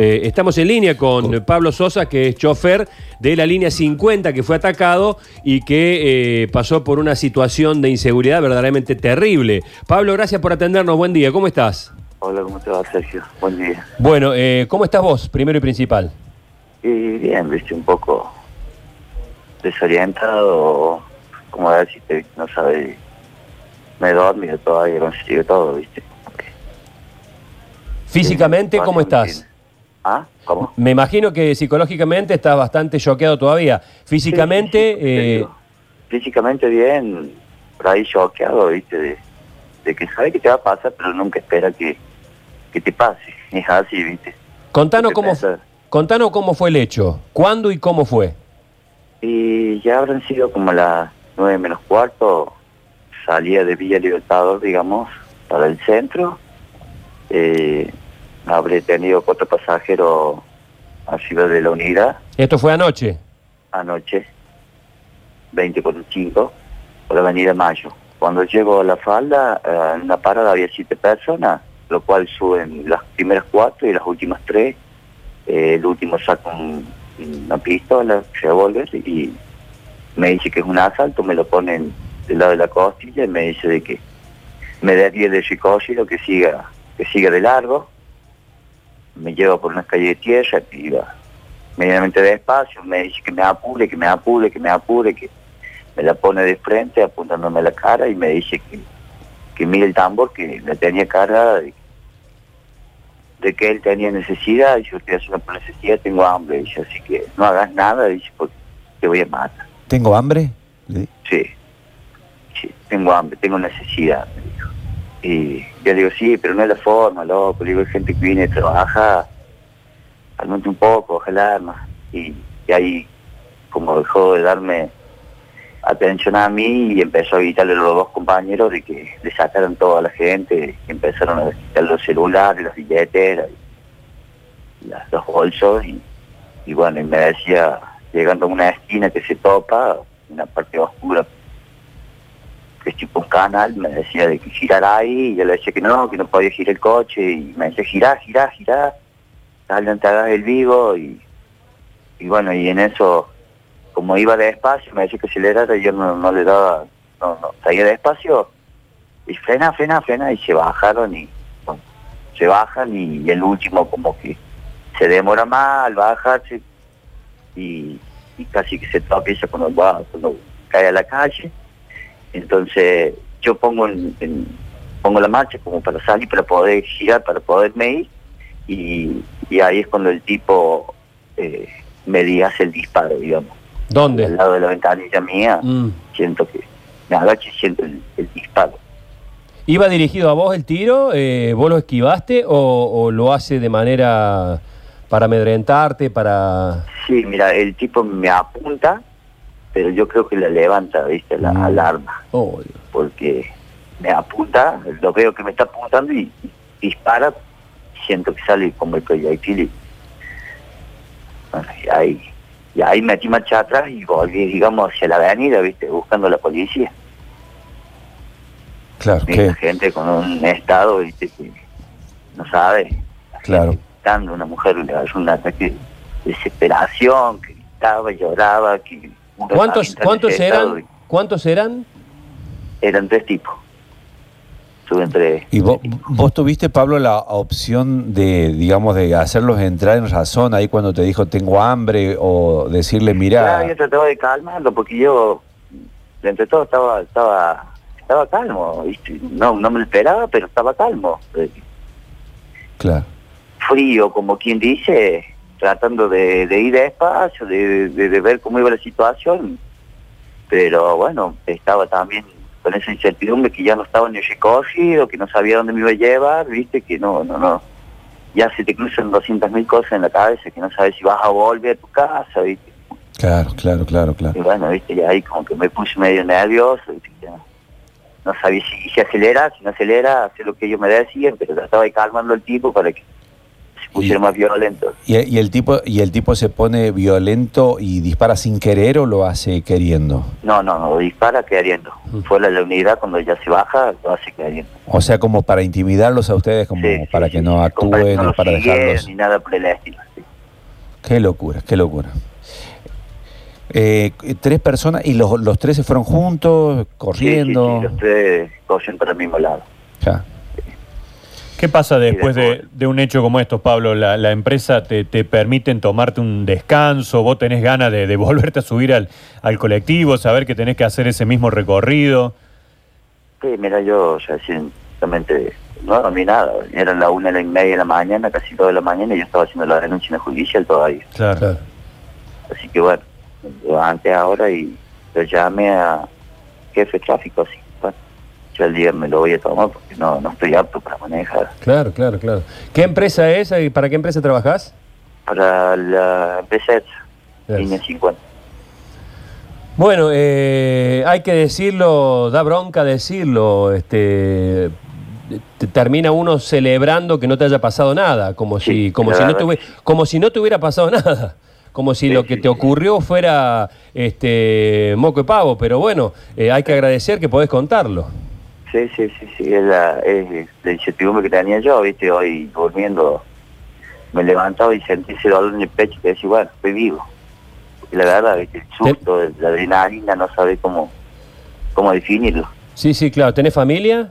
Eh, estamos en línea con Pablo Sosa, que es chofer de la línea 50, que fue atacado y que eh, pasó por una situación de inseguridad verdaderamente terrible. Pablo, gracias por atendernos. Buen día. ¿Cómo estás? Hola, ¿cómo te va, Sergio? Buen día. Bueno, eh, ¿cómo estás vos, primero y principal? Y bien, viste, un poco desorientado, como decirte, no sabe, me he dormido todavía, consigo todo, viste. Físicamente, ¿cómo estás? ¿Ah? ¿Cómo? Me imagino que psicológicamente estás bastante choqueado todavía. Físicamente, Sí, eh, Físicamente bien, por ahí choqueado, viste, de, de que sabe que te va a pasar, pero nunca espera que, que te pase. Es así, viste. contanos, ¿Qué cómo, pensás? contanos cómo fue el hecho. ¿Cuándo y cómo fue? Y ya habrán sido como las nueve menos cuarto, salía de Villa Libertador, digamos, para el centro. Eh, habré tenido cuatro pasajeros arriba de la unidad Esto fue anoche. anoche, 20 por 5, por la avenida Mayo. Cuando llego a la falda, eh, en la parada había siete personas, lo cual suben las primeras cuatro y las últimas tres. Eh, el último saca un- una pistola, revólver, y me dice que es un asalto, me lo ponen del lado de la costilla y me dice de que me dé 10 de psicólogo, que siga, que siga de largo. Me lleva por una calle de tierra, que iba medianamente despacio, me dice que me apure, que me apure, que me apure, que me la pone de frente apuntándome a la cara y me dice que, que mire el tambor, que la tenía cargada de, de que él tenía necesidad, y yo estoy haciendo por necesidad, tengo hambre, dice, así que no hagas nada, dice, porque te voy a matar. ¿Tengo hambre? Di- Sí, sí, tengo hambre, tengo necesidad. Y yo digo, sí, pero no es la forma, loco. Digo, hay gente que viene, trabaja, calmate un poco, ojalá más. Y, y ahí, como dejó de darme atención a mí y empezó a gritarle a los dos compañeros de que le sacaron toda la gente, empezaron a quitar los celulares, y las- los bolsos, y bueno, y me decía, llegando a una esquina que se topa, una parte oscura, que es tipo un canal, me decía de que girara ahí, y yo le decía que no, que no podía girar el coche, y me decía, girá, girá, girá, dale, te hagas el vivo, y, y bueno, y en eso, como iba despacio, me decía que acelerara, y yo no, no le daba, no, no, salía despacio, y frena, frena, frena, y se bajaron, y se bajan, y, el último como que se demora más al bajarse, y, y casi que se tropieza cuando cae a la calle, entonces yo pongo en, en- pongo la marcha como para salir, para poder girar, para poderme ir, y, y ahí es cuando el tipo eh, me hace el disparo, digamos. Al ¿Dónde? lado de la ventanilla mía, Mm. siento que me agacho y siento el, el disparo. ¿Iba dirigido a vos el tiro? Eh, ¿Vos lo esquivaste o, o lo hace de manera para amedrentarte, para...? Sí, mira, el tipo me apunta, pero yo creo que la levanta, ¿viste? La Mm. alarma. Oh, porque me apunta, lo veo que me está apuntando y, y dispara, siento que sale como el proyectil y, ahí, y ahí metí marcha atrás y volví, digamos, hacia la avenida, viste, buscando a la policía. Claro, que la gente con un estado, viste, que no sabe. La Claro. gritando, una mujer le un ataque de desesperación, que gritaba, lloraba, que... ¿Cuántos, cuántos eran? ¿Cuántos eran? Eran tres tipos. Tuve entre... ¿Y vos, vos tuviste, Pablo, la opción de, digamos, de hacerlos entrar en razón ahí cuando te dijo tengo hambre o decirle, mira, Claro, yo trataba de calmarlo porque yo, entre todo, estaba estaba estaba calmo, ¿viste? No, no me lo esperaba, pero estaba calmo. Claro, Frío, como quien dice, tratando de, de ir despacio, de, de, de ver cómo iba la situación. Pero bueno, estaba también con esa incertidumbre que ya no estaba ni recorrido, que no sabía dónde me iba a llevar, ¿viste? Que no, no, no. Ya se te cruzan 200.000 cosas en la cabeza, que no sabes si vas a volver a tu casa, ¿viste? claro, claro, claro, Y claro. bueno, viste, y ahí como que me puse medio nervioso, ¿viste? Ya no sabía si, si acelera, si no acelera, hacer lo que ellos me decían, pero trataba de calmarlo el tipo para que pusieron más violentos. ¿Y, y el tipo, ¿Y el tipo se pone violento y dispara sin querer o lo hace queriendo? No, no, no, dispara queriendo. Fuera de la unidad, cuando ya se baja, lo hace queriendo. O sea, como para intimidarlos a ustedes, como Sí, para sí, que sí, no como para que actúen no para dejarlos. Ni nada por el estilo. Qué locura, qué locura. Eh, tres personas y los, los tres se fueron juntos, corriendo. Sí, sí, sí, los tres corren para el mismo lado. Ya. ¿Qué pasa después de, después- de un hecho como estos, Pablo? ¿La, la empresa te, te permiten tomarte un descanso? ¿Vos tenés ganas de, de volverte a subir al, al colectivo, saber que tenés que hacer ese mismo recorrido? Sí, mira, yo ya simplemente no dormí nada. Eran las una y media de la mañana, casi toda la mañana, y yo estaba haciendo la denuncia en el judicial todavía. Claro. Claro. Así que bueno, antes ahora y lo llamé a jefe de tráfico, así. Yo el día me lo voy a tomar porque no, no estoy apto para manejar. Claro, claro, claro. ¿Qué empresa es y para qué empresa trabajás? Para la empresa línea 50. Bueno, eh, hay que decirlo, da bronca decirlo, este te- termina uno celebrando que no te haya pasado nada, como Sí, si como si no que sí. como si no te hubiera pasado nada, como si Sí, lo que sí, te ocurrió fuera este moco de pavo, pero bueno, eh, hay que agradecer que podés contarlo. Sí, sí, sí, sí, es la, es la incertidumbre que tenía yo, viste, hoy durmiendo me levantaba y sentí ese dolor en el pecho que decía, bueno, estoy vivo. Y la verdad, viste, el susto, la adrenalina, no sabe cómo, cómo definirlo. Sí, sí, claro. ¿Tenés familia?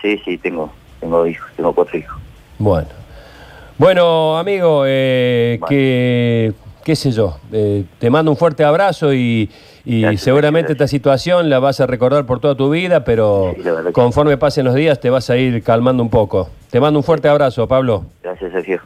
Sí, sí, tengo, tengo hijos, tengo cuatro hijos. Bueno. Bueno, amigo, eh, Bueno. que, qué sé yo, eh, te mando un fuerte abrazo y, y Gracias, seguramente gracias. esta situación la vas a recordar por toda tu vida, pero Sí, conforme pasen los días te vas a ir calmando un poco. Te mando un fuerte abrazo, Pablo. Gracias, Sergio.